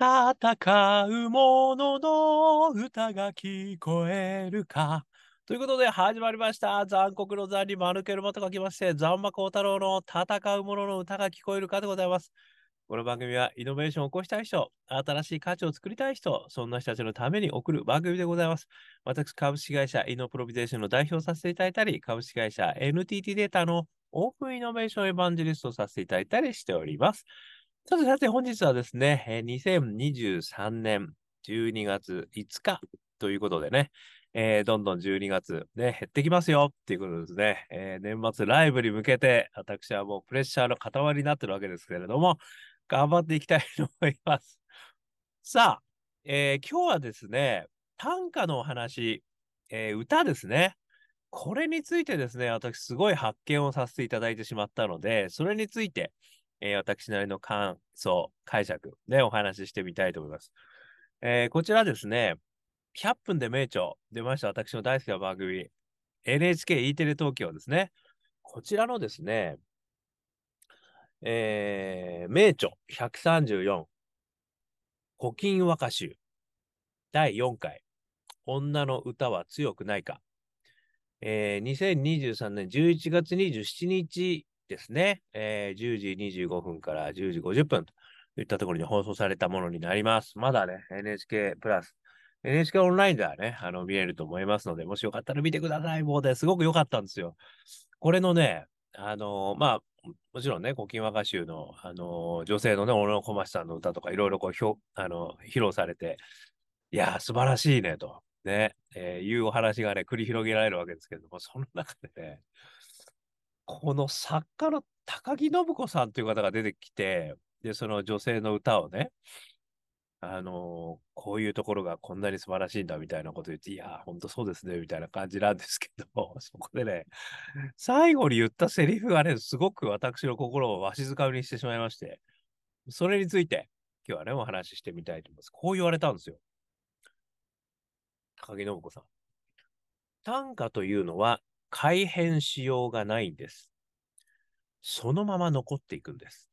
戦う者の歌が聞こえるか？ということで始まりました。残酷の残に丸けるまと書きまして、残馬幸太郎の戦う者の歌が聞こえるかでございます。この番組はイノベーションを起こしたい人、新しい価値を作りたい人、そんな人たちのために送る番組でございます。私、株式会社イノプロビゼーションの代表させていただいたり、株式会社 NTT データのオープンイノベーションエヴァンジェリストをさせていただいたりしております。さてさて本日はですね、えー2023年12月5日ということでね、えーどんどん12月、ね、減ってきますよっていうことですね、えー年末ライブに向けて私はもうプレッシャーの塊になってるわけですけれども、頑張っていきたいと思います。さあ、えー今日はですね、短歌のお話、えー歌ですね。これについてですね、私すごい発見をさせていただいてしまったので、それについて、えー私なりの感想、解釈でお話ししてみたいと思います。えーこちらですね、100分で名著出ました私の大好きな番組、NHKE テレ東京ですね。こちらのですね、えー名著134、古今和歌集、第4回、女の歌は強くないか。えー2023年11月27日ですね、えー10時25分から10時50分といったところに放送されたものになります。まだね、NHK プラス、NHK オンラインではね、あの見えると思いますので、もしよかったら見てください。もうね、すごく良かったんですよ。これのね、あのーまあ、もちろんね、古今和歌集の、あのー女性のね、小野小町さんの歌とかいろいろこうひょ、あの披露されて、いやー、素晴らしいね、と、ね、えーいうお話がね、繰り広げられるわけですけれども、その中でね、この作家の高木信子さんという方が出てきて、で、その女性の歌をね、あのーこういうところがこんなに素晴らしいんだみたいなこと言って、いやー、ほんとそうですね、みたいな感じなんですけど、そこでね、最後に言ったセリフがね、すごく私の心をわしづかみにしてしまいまして、それについて今日はね、お話ししてみたいと思います。こう言われたんですよ。高木信子さん。短歌というのは改変しようがないんです。そのまま残っていくんです。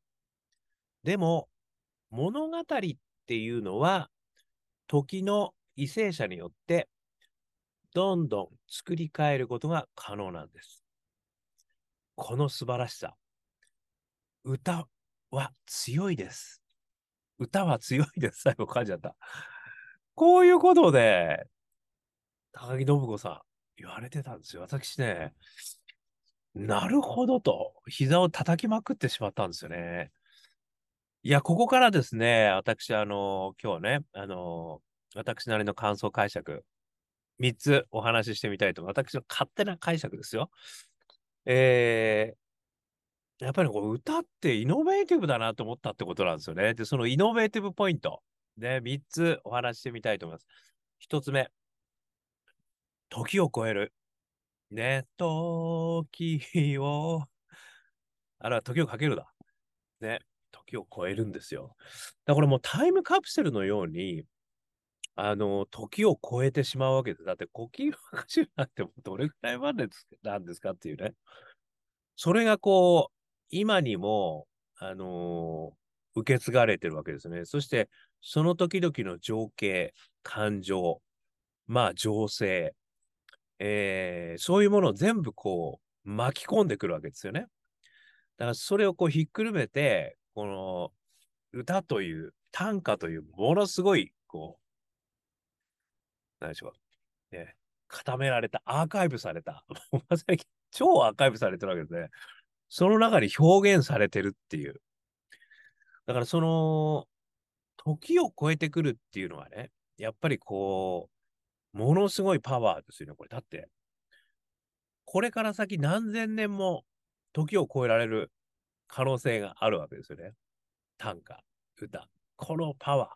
でも、物語っていうのは、時の為政者によって、どんどん作り変えることが可能なんです。この素晴らしさ。歌は強いです。歌は強いです。最後噛んじゃった。こういうことで、高木信子さん、言われてたんですよ。私ね、なるほどと、膝を叩きまくってしまったんですよね。いや、ここからですね、私、あの、今日ね、あの、私なりの感想解釈、3つお話ししてみたいと思います。私の勝手な解釈ですよ。えー、やっぱりこう歌ってイノベーティブだなと思ったってことなんですよね。で、そのイノベーティブポイント、ね、3つお話ししてみたいと思います。1つ目、時を超える。ね、時を、あれは時をかけるだ。ね、時を超えるんですよ。だからもうタイムカプセルのように、あの、時を超えてしまうわけです。だって、古今和歌集なんてもどれくらいまでなんですかっていうね。それがこう、今にも、あのー受け継がれてるわけですね。そして、その時々の情景、感情、まあ、情勢、えーそういうものを全部こう、巻き込んでくるわけですよね。だから、それをこう、ひっくるめて、この、歌という、短歌という、ものすごい、こう、何でしょう。ね、固められた、アーカイブされた、まさに超アーカイブされてるわけですね。その中に表現されてるっていう。だからその、時を超えてくるっていうのはね、やっぱりこう、ものすごいパワーですよね、これ。だって、これから先何千年も時を超えられる可能性があるわけですよね。短歌、歌。このパワー。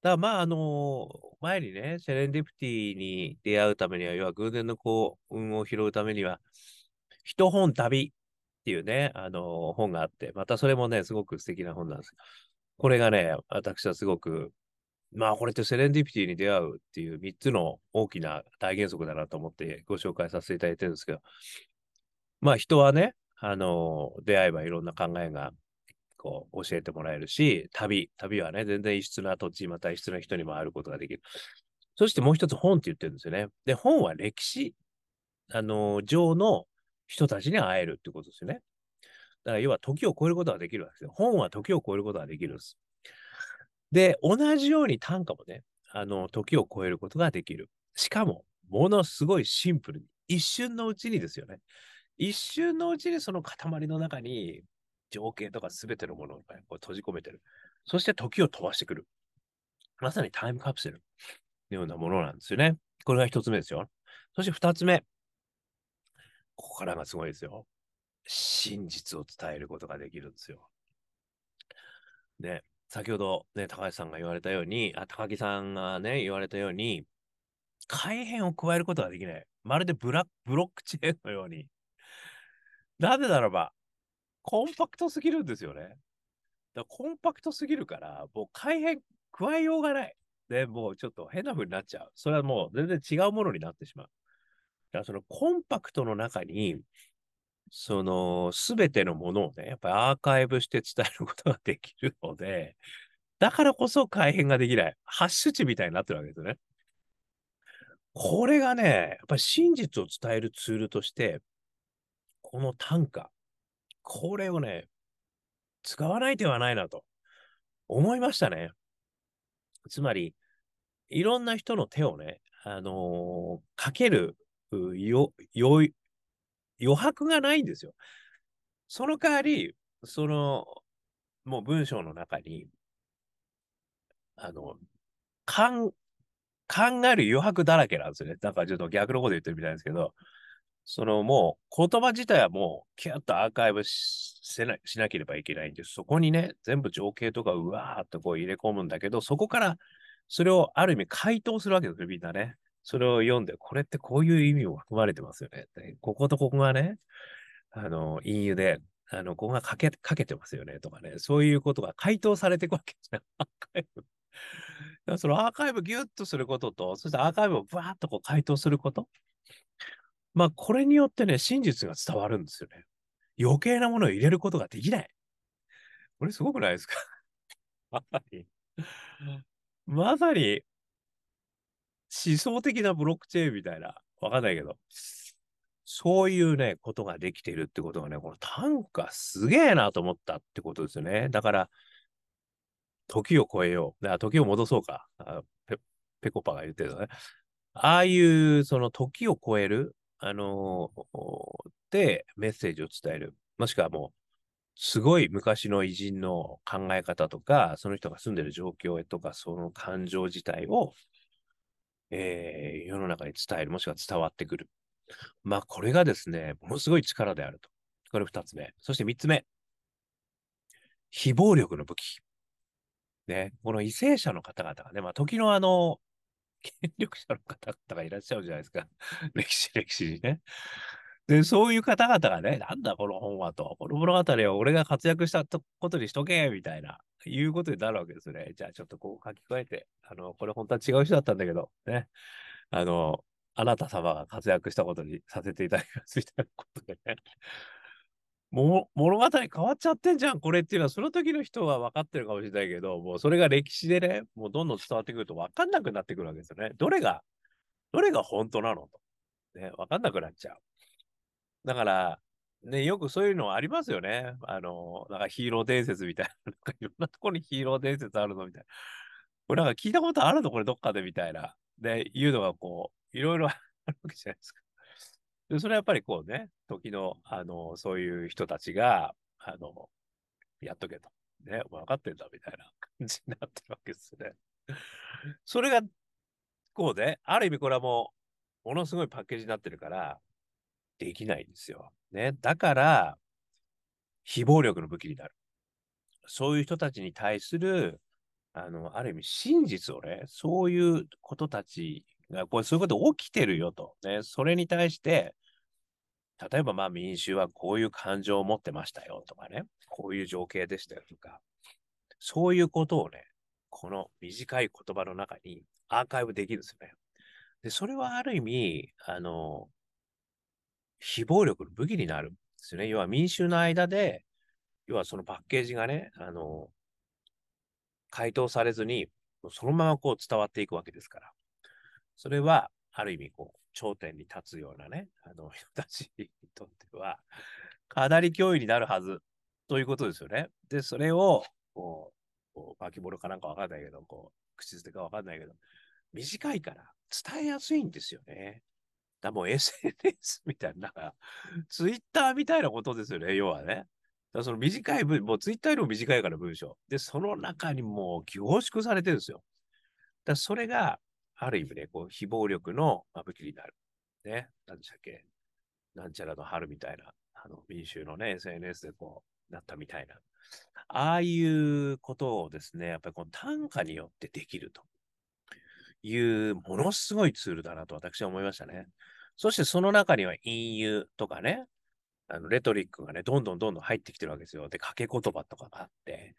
だからまあ、あの前にね、セレンディプティに出会うためには、要は偶然のこう、運を拾うためには、一本旅っていうね、あの本があって、またそれもね、すごく素敵な本なんです。これがね、私はすごく、まあ、これってセレンディピティに出会うっていう3つの大きな大原則だなと思ってご紹介させていただいてるんですけど、まあ、人はね、あの出会えばいろんな考えがこう教えてもらえるし、旅、旅はね、全然異質な土地、また異質な人にも会ることができる。そしてもう一つ本って言ってるんですよね。で、本は歴史、あの、上の人たちに会えるってことですよね。だから要は時を超えることができるわけですよ。本は時を超えることができるんです。で、同じように短歌もね、あの、時を超えることができる。しかも、ものすごいシンプルに、一瞬のうちにですよね。一瞬のうちにその塊の中に情景とか全てのものを、こう閉じ込めてる。そして時を飛ばしてくる。まさにタイムカプセルのようなものなんですよね。これが一つ目ですよ。そして二つ目。ここからがすごいですよ。真実を伝えることができるんですよ。で、先ほどね、高橋さんが言われたように、あ、高木さんがね、言われたように、改変を加えることができない。まるでブラブロックチェーンのように。なぜならば、コンパクトすぎるんですよね。だコンパクトすぎるから、もう改変加えようがない。で、もうちょっと変な風になっちゃう。それはもう全然違うものになってしまう。だからそのコンパクトの中に、そのすべてのものをね、やっぱりアーカイブして伝えることができるので、だからこそ改変ができない。ハッシュ値みたいになってるわけですね。これがね、やっぱり真実を伝えるツールとして、この短歌、これをね、使わない手はないなと思いましたね。つまり、いろんな人の手をね、あのー、かけるよ、よ、余白がないんですよ。その代わり、その、もう文章の中に、あの、考、考える余白だらけなんですよね。だかちょっと逆のこと言ってるみたいですけど、そのもう言葉自体はもうキュッとアーカイブしなしなければいけないんです。そこにね、全部情景とかうわーっとこう入れ込むんだけど、そこからそれをある意味回答するわけですよ、みんなね。それを読んで、これってこういう意味も含まれてますよね。こことここがね、あの、隠喩で、あの、ここがかけ、かけてますよね、とかね、そういうことが回答されていくわけですね。アーカイブ。そのアーカイブギュッとすることと、そしてアーカイブをバーッとこう回答すること。まあ、これによってね、真実が伝わるんですよね。余計なものを入れることができない。これすごくないですか？まさに、まさに、思想的なブロックチェーンみたいな、わかんないけど、そういうね、ことができているってことがね、この短歌すげえなと思ったってことですよね。だから、時を超えよう。だから時を戻そうか。ペペコパが言ってるのね。ああいう、その時を超える、あのー、で、メッセージを伝える。もしくはもう、すごい昔の偉人の考え方とか、その人が住んでる状況とか、その感情自体をえー、世の中に伝える、もしくは伝わってくる。まあ、これがですね、ものすごい力であると。これ二つ目。そして三つ目。非暴力の武器。ね、この為政者の方々がね、まあ、時のあの、権力者の方々がいらっしゃるじゃないですか。歴史、歴史にね。で、そういう方々がね、なんだこの本はと、この物語は俺が活躍したことにしとけ、みたいな、いうことになるわけですね。じゃあちょっとこう書き換えて、あの、これ本当は違う人だったんだけど、ね。あの、あなた様が活躍したことにさせていただきますみたいなことでね。も物語変わっちゃってんじゃん、これっていうのは、その時の人は分かってるかもしれないけど、もうそれが歴史でね、もうどんどん伝わってくると分かんなくなってくるわけですよね。どれが、どれが本当なのと。ね、分かんなくなっちゃう。だから、ね、よくそういうのありますよね。あの、なんかヒーロー伝説みたいな。なんかいろんなところにヒーロー伝説あるのみたいな。これなんか聞いたことあるの？これどっかでみたいな。で、いうのがこう、いろいろ あるわけじゃないですか。で、それはやっぱりこうね、時の、あの、そういう人たちが、あの、やっとけと。ね、分かってんだみたいな感じになってるわけですね。それが、こうね、ある意味これはもう、ものすごいパッケージになってるから、できないんですよ。ね。だから、非暴力の武器になる。そういう人たちに対する、あの、ある意味真実をね、そういうことたちが、これそういうこと起きてるよと。ね。それに対して、例えばまあ民衆はこういう感情を持ってましたよとかね、こういう情景でしたよとか、そういうことをね、この短い言葉の中にアーカイブできるんですよね。で、それはある意味、あの、非暴力の武器になるんですよね。要は民衆の間で、要はそのパッケージがね、あの、回答されずに、そのままこう伝わっていくわけですから。それは、ある意味、こう、頂点に立つようなね、あの人たちにとっては、かなり脅威になるはずということですよね。で、それを、こう、こう巻物かなんかわかんないけど、こう、口づてかわかんないけど、短いから伝えやすいんですよね。だもう SNS みたいな、ツイッターみたいなことですよね、要はね。だその短い文、もうツイッターよりも短いから文章。で、その中にもう凝縮されてるんですよ。だそれが、ある意味ね、こう、非暴力の武器になる。ね。なんでしたっけ。なんちゃらの春みたいな、あの、民衆のね、SNS でこう、なったみたいな。ああいうことをですね、やっぱりこの単価によってできるという、ものすごいツールだなと私は思いましたね。そしてその中には隠喩とかね、あのレトリックがね、どんどんどんどん入ってきてるわけですよ。で、掛け言葉とかがあって。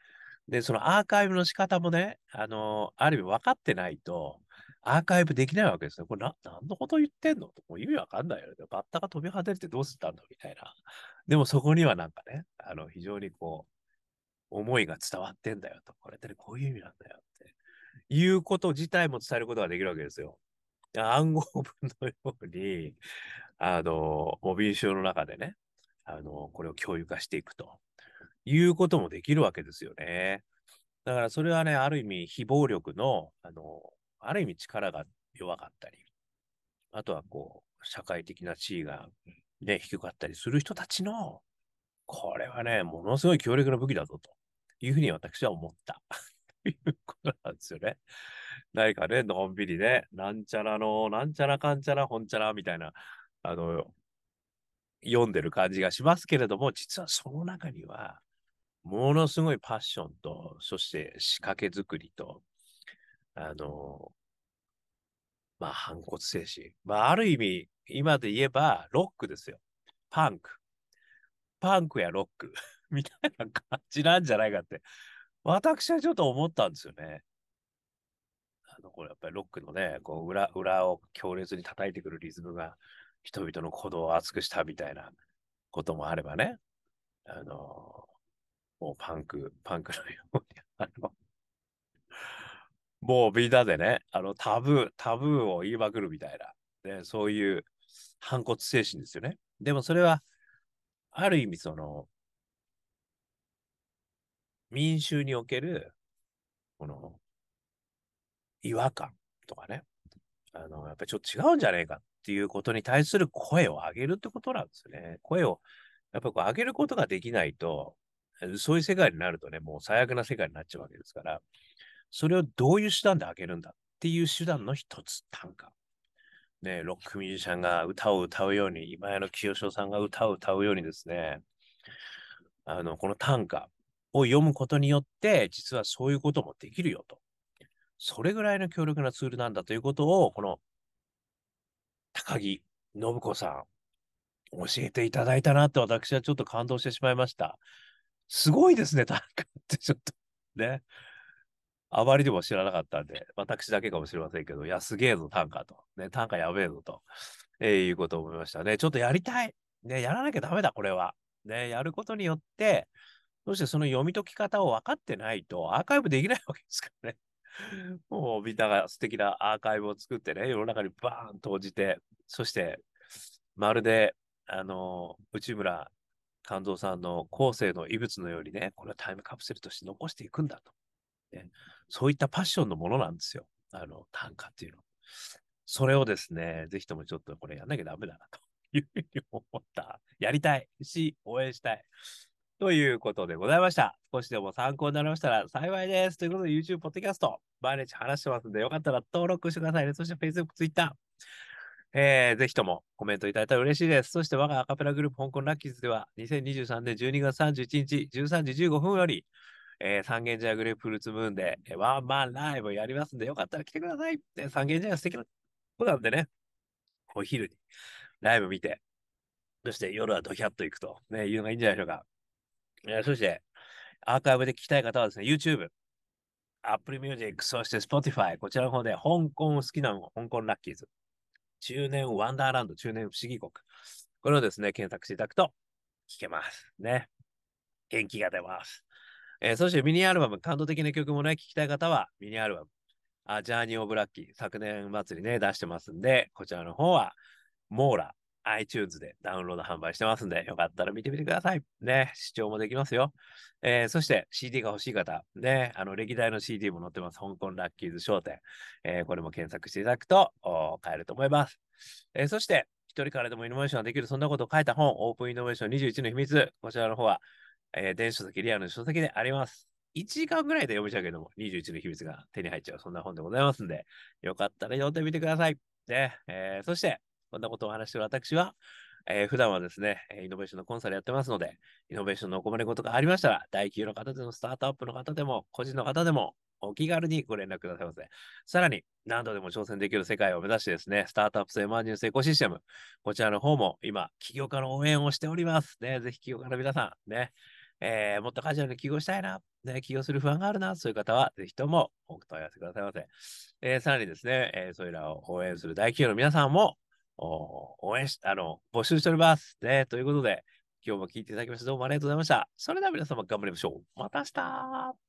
で、そのアーカイブの仕方もね、あの、ある意味分かってないと、アーカイブできないわけですよ。これな、何のこと言ってんの？もう意味わかんないよね。バッタが飛び跳ねてどうしたんだみたいな。でもそこにはなんかね、あの、非常にこう、思いが伝わってんだよと。これってね、こういう意味なんだよ。いうこと自体も伝えることができるわけですよ。暗号文のように、あの、モビー集の中でね、あの、これを共有化していくということもできるわけですよね。だからそれはね、ある意味非暴力の、あの、ある意味力が弱かったり、あとはこう、社会的な地位がね、低かったりする人たちの、これはね、ものすごい強力な武器だぞというふうに私は思った。ということなんですよね。何かね、のんびりね、なんちゃらの、なんちゃらかんちゃら、ほんちゃらみたいな、あの、読んでる感じがしますけれども、実はその中には、ものすごいパッションと、そして仕掛け作りと、あの、まあ、反骨精神。まあ、ある意味、今で言えば、ロックですよ。パンク。パンクやロックみたいな感じなんじゃないかって、私はちょっと思ったんですよね。あの、これやっぱりロックのね、こう裏、裏を強烈に叩いてくるリズムが、人々の鼓動を熱くしたみたいなこともあればね、あの、もうパンク、パンクのように、あの、もうみんなでね、あの、タブー、タブーを言いまくるみたいな、ね、そういう反骨精神ですよね。でもそれは、ある意味その、民衆における、この、違和感とかね、あの、やっぱりちょっと違うんじゃねえかっていうことに対する声を上げるってことなんですね。声を、やっぱこう上げることができないと、そういう世界になるとね、もう最悪な世界になっちゃうわけですから、それをどういう手段で上げるんだっていう手段の一つ、短歌。ね、ロックミュージシャンが歌を歌うように、今屋の清志さんが歌を歌うようにですね、あの、この短歌を読むことによって、実はそういうこともできるよと。それぐらいの強力なツールなんだということを、この高木信子さん、教えていただいたなって私はちょっと感動してしまいました。すごいですね、短歌ってちょっとね。あまりにも知らなかったんで、私だけかもしれませんけど、いや、すげえぞ、短歌と。ね、短歌やべえぞと、えー、いうことを思いましたね。ちょっとやりたい。ね、やらなきゃダメだ、これは。ね、やることによって、そしてその読み解き方を分かってないと、アーカイブできないわけですからね。もうみんなが素敵なアーカイブを作ってね、世の中にバーン投じて、そして、まるで、あの、内村勘三さんの後世の遺物のようにね、これはタイムカプセルとして残していくんだと。ね、そういったパッションのものなんですよ。あの、短歌っていうの。それをですね、ぜひともちょっとこれやんなきゃダメだなというふうに思った。やりたいし、応援したい。ということでございました。少しでも参考になりましたら幸いです。ということで YouTube、ポッドキャスト、毎日話してますんで、よかったら登録してくださいね。そして Facebook、Twitter、えー、ぜひともコメントいただいたら嬉しいです。そして我がアカペラグループ香港ラッキーズでは2023年12月31日13時15分より、えー、三軒茶屋グレープフルーツムーンで、えー、ワンマンライブやりますんで、よかったら来てください。で三軒茶屋素敵なことなんでね、お昼にライブ見て、そして夜はドキャッと行くと、ね、いうのがいいんじゃないでしょうか。えー、そして、アーカイブで聞きたい方はですね、YouTube、Apple Music、そして Spotify、こちらの方で香港好きなの、香港ラッキーズ、中年ワンダーランド、中年不思議国、これをですね、検索していただくと聞けます。ね。元気が出ます。えーそしてミニアルバム、感動的な曲もね、聴きたい方はミニアルバム、あジャーニー・オブ・ラッキー、昨年末にね、出してますんで、こちらの方は、モーラ、iTunes でダウンロード販売してますんで、よかったら見てみてください。ね、視聴もできますよ。えーそして CD が欲しい方、ね、あの、歴代の CD も載ってます。香港ラッキーズ商店。えーこれも検索していただくと、買えると思います。えーそして、一人からでもイノベーションができる、そんなことを書いた本、オープンイノベーション21の秘密。こちらの方は、えー電子書籍、リアルの書籍であります。1時間ぐらいで読めちゃうけども、21の秘密が手に入っちゃう、そんな本でございますんで、よかったら読んでみてください。ねえーそして、こんなことを話している私は、えー普段はですね、イノベーションのコンサルやってますので、イノベーションのお困りごとがありましたら、大企業の方でも、スタートアップの方でも、個人の方でも、お気軽にご連絡くださいませ。さらに、何度でも挑戦できる世界を目指してですね、スタートアップスエマージェンスエコシステム、こちらの方も今、起業家の応援をしております。ね、ぜひ起業家の皆さん、ね、えーもっとカジュアルに起業したいな、ね、起業する不安があるな、そういう方は、ぜひともお問い合わせくださいませ。えーさらにですね、えーそれらを応援する大企業の皆さんも、応援し、あの、募集しております。ね、ということで、今日も聞いていただきまして、どうもありがとうございました。それでは皆様頑張りましょう。また明日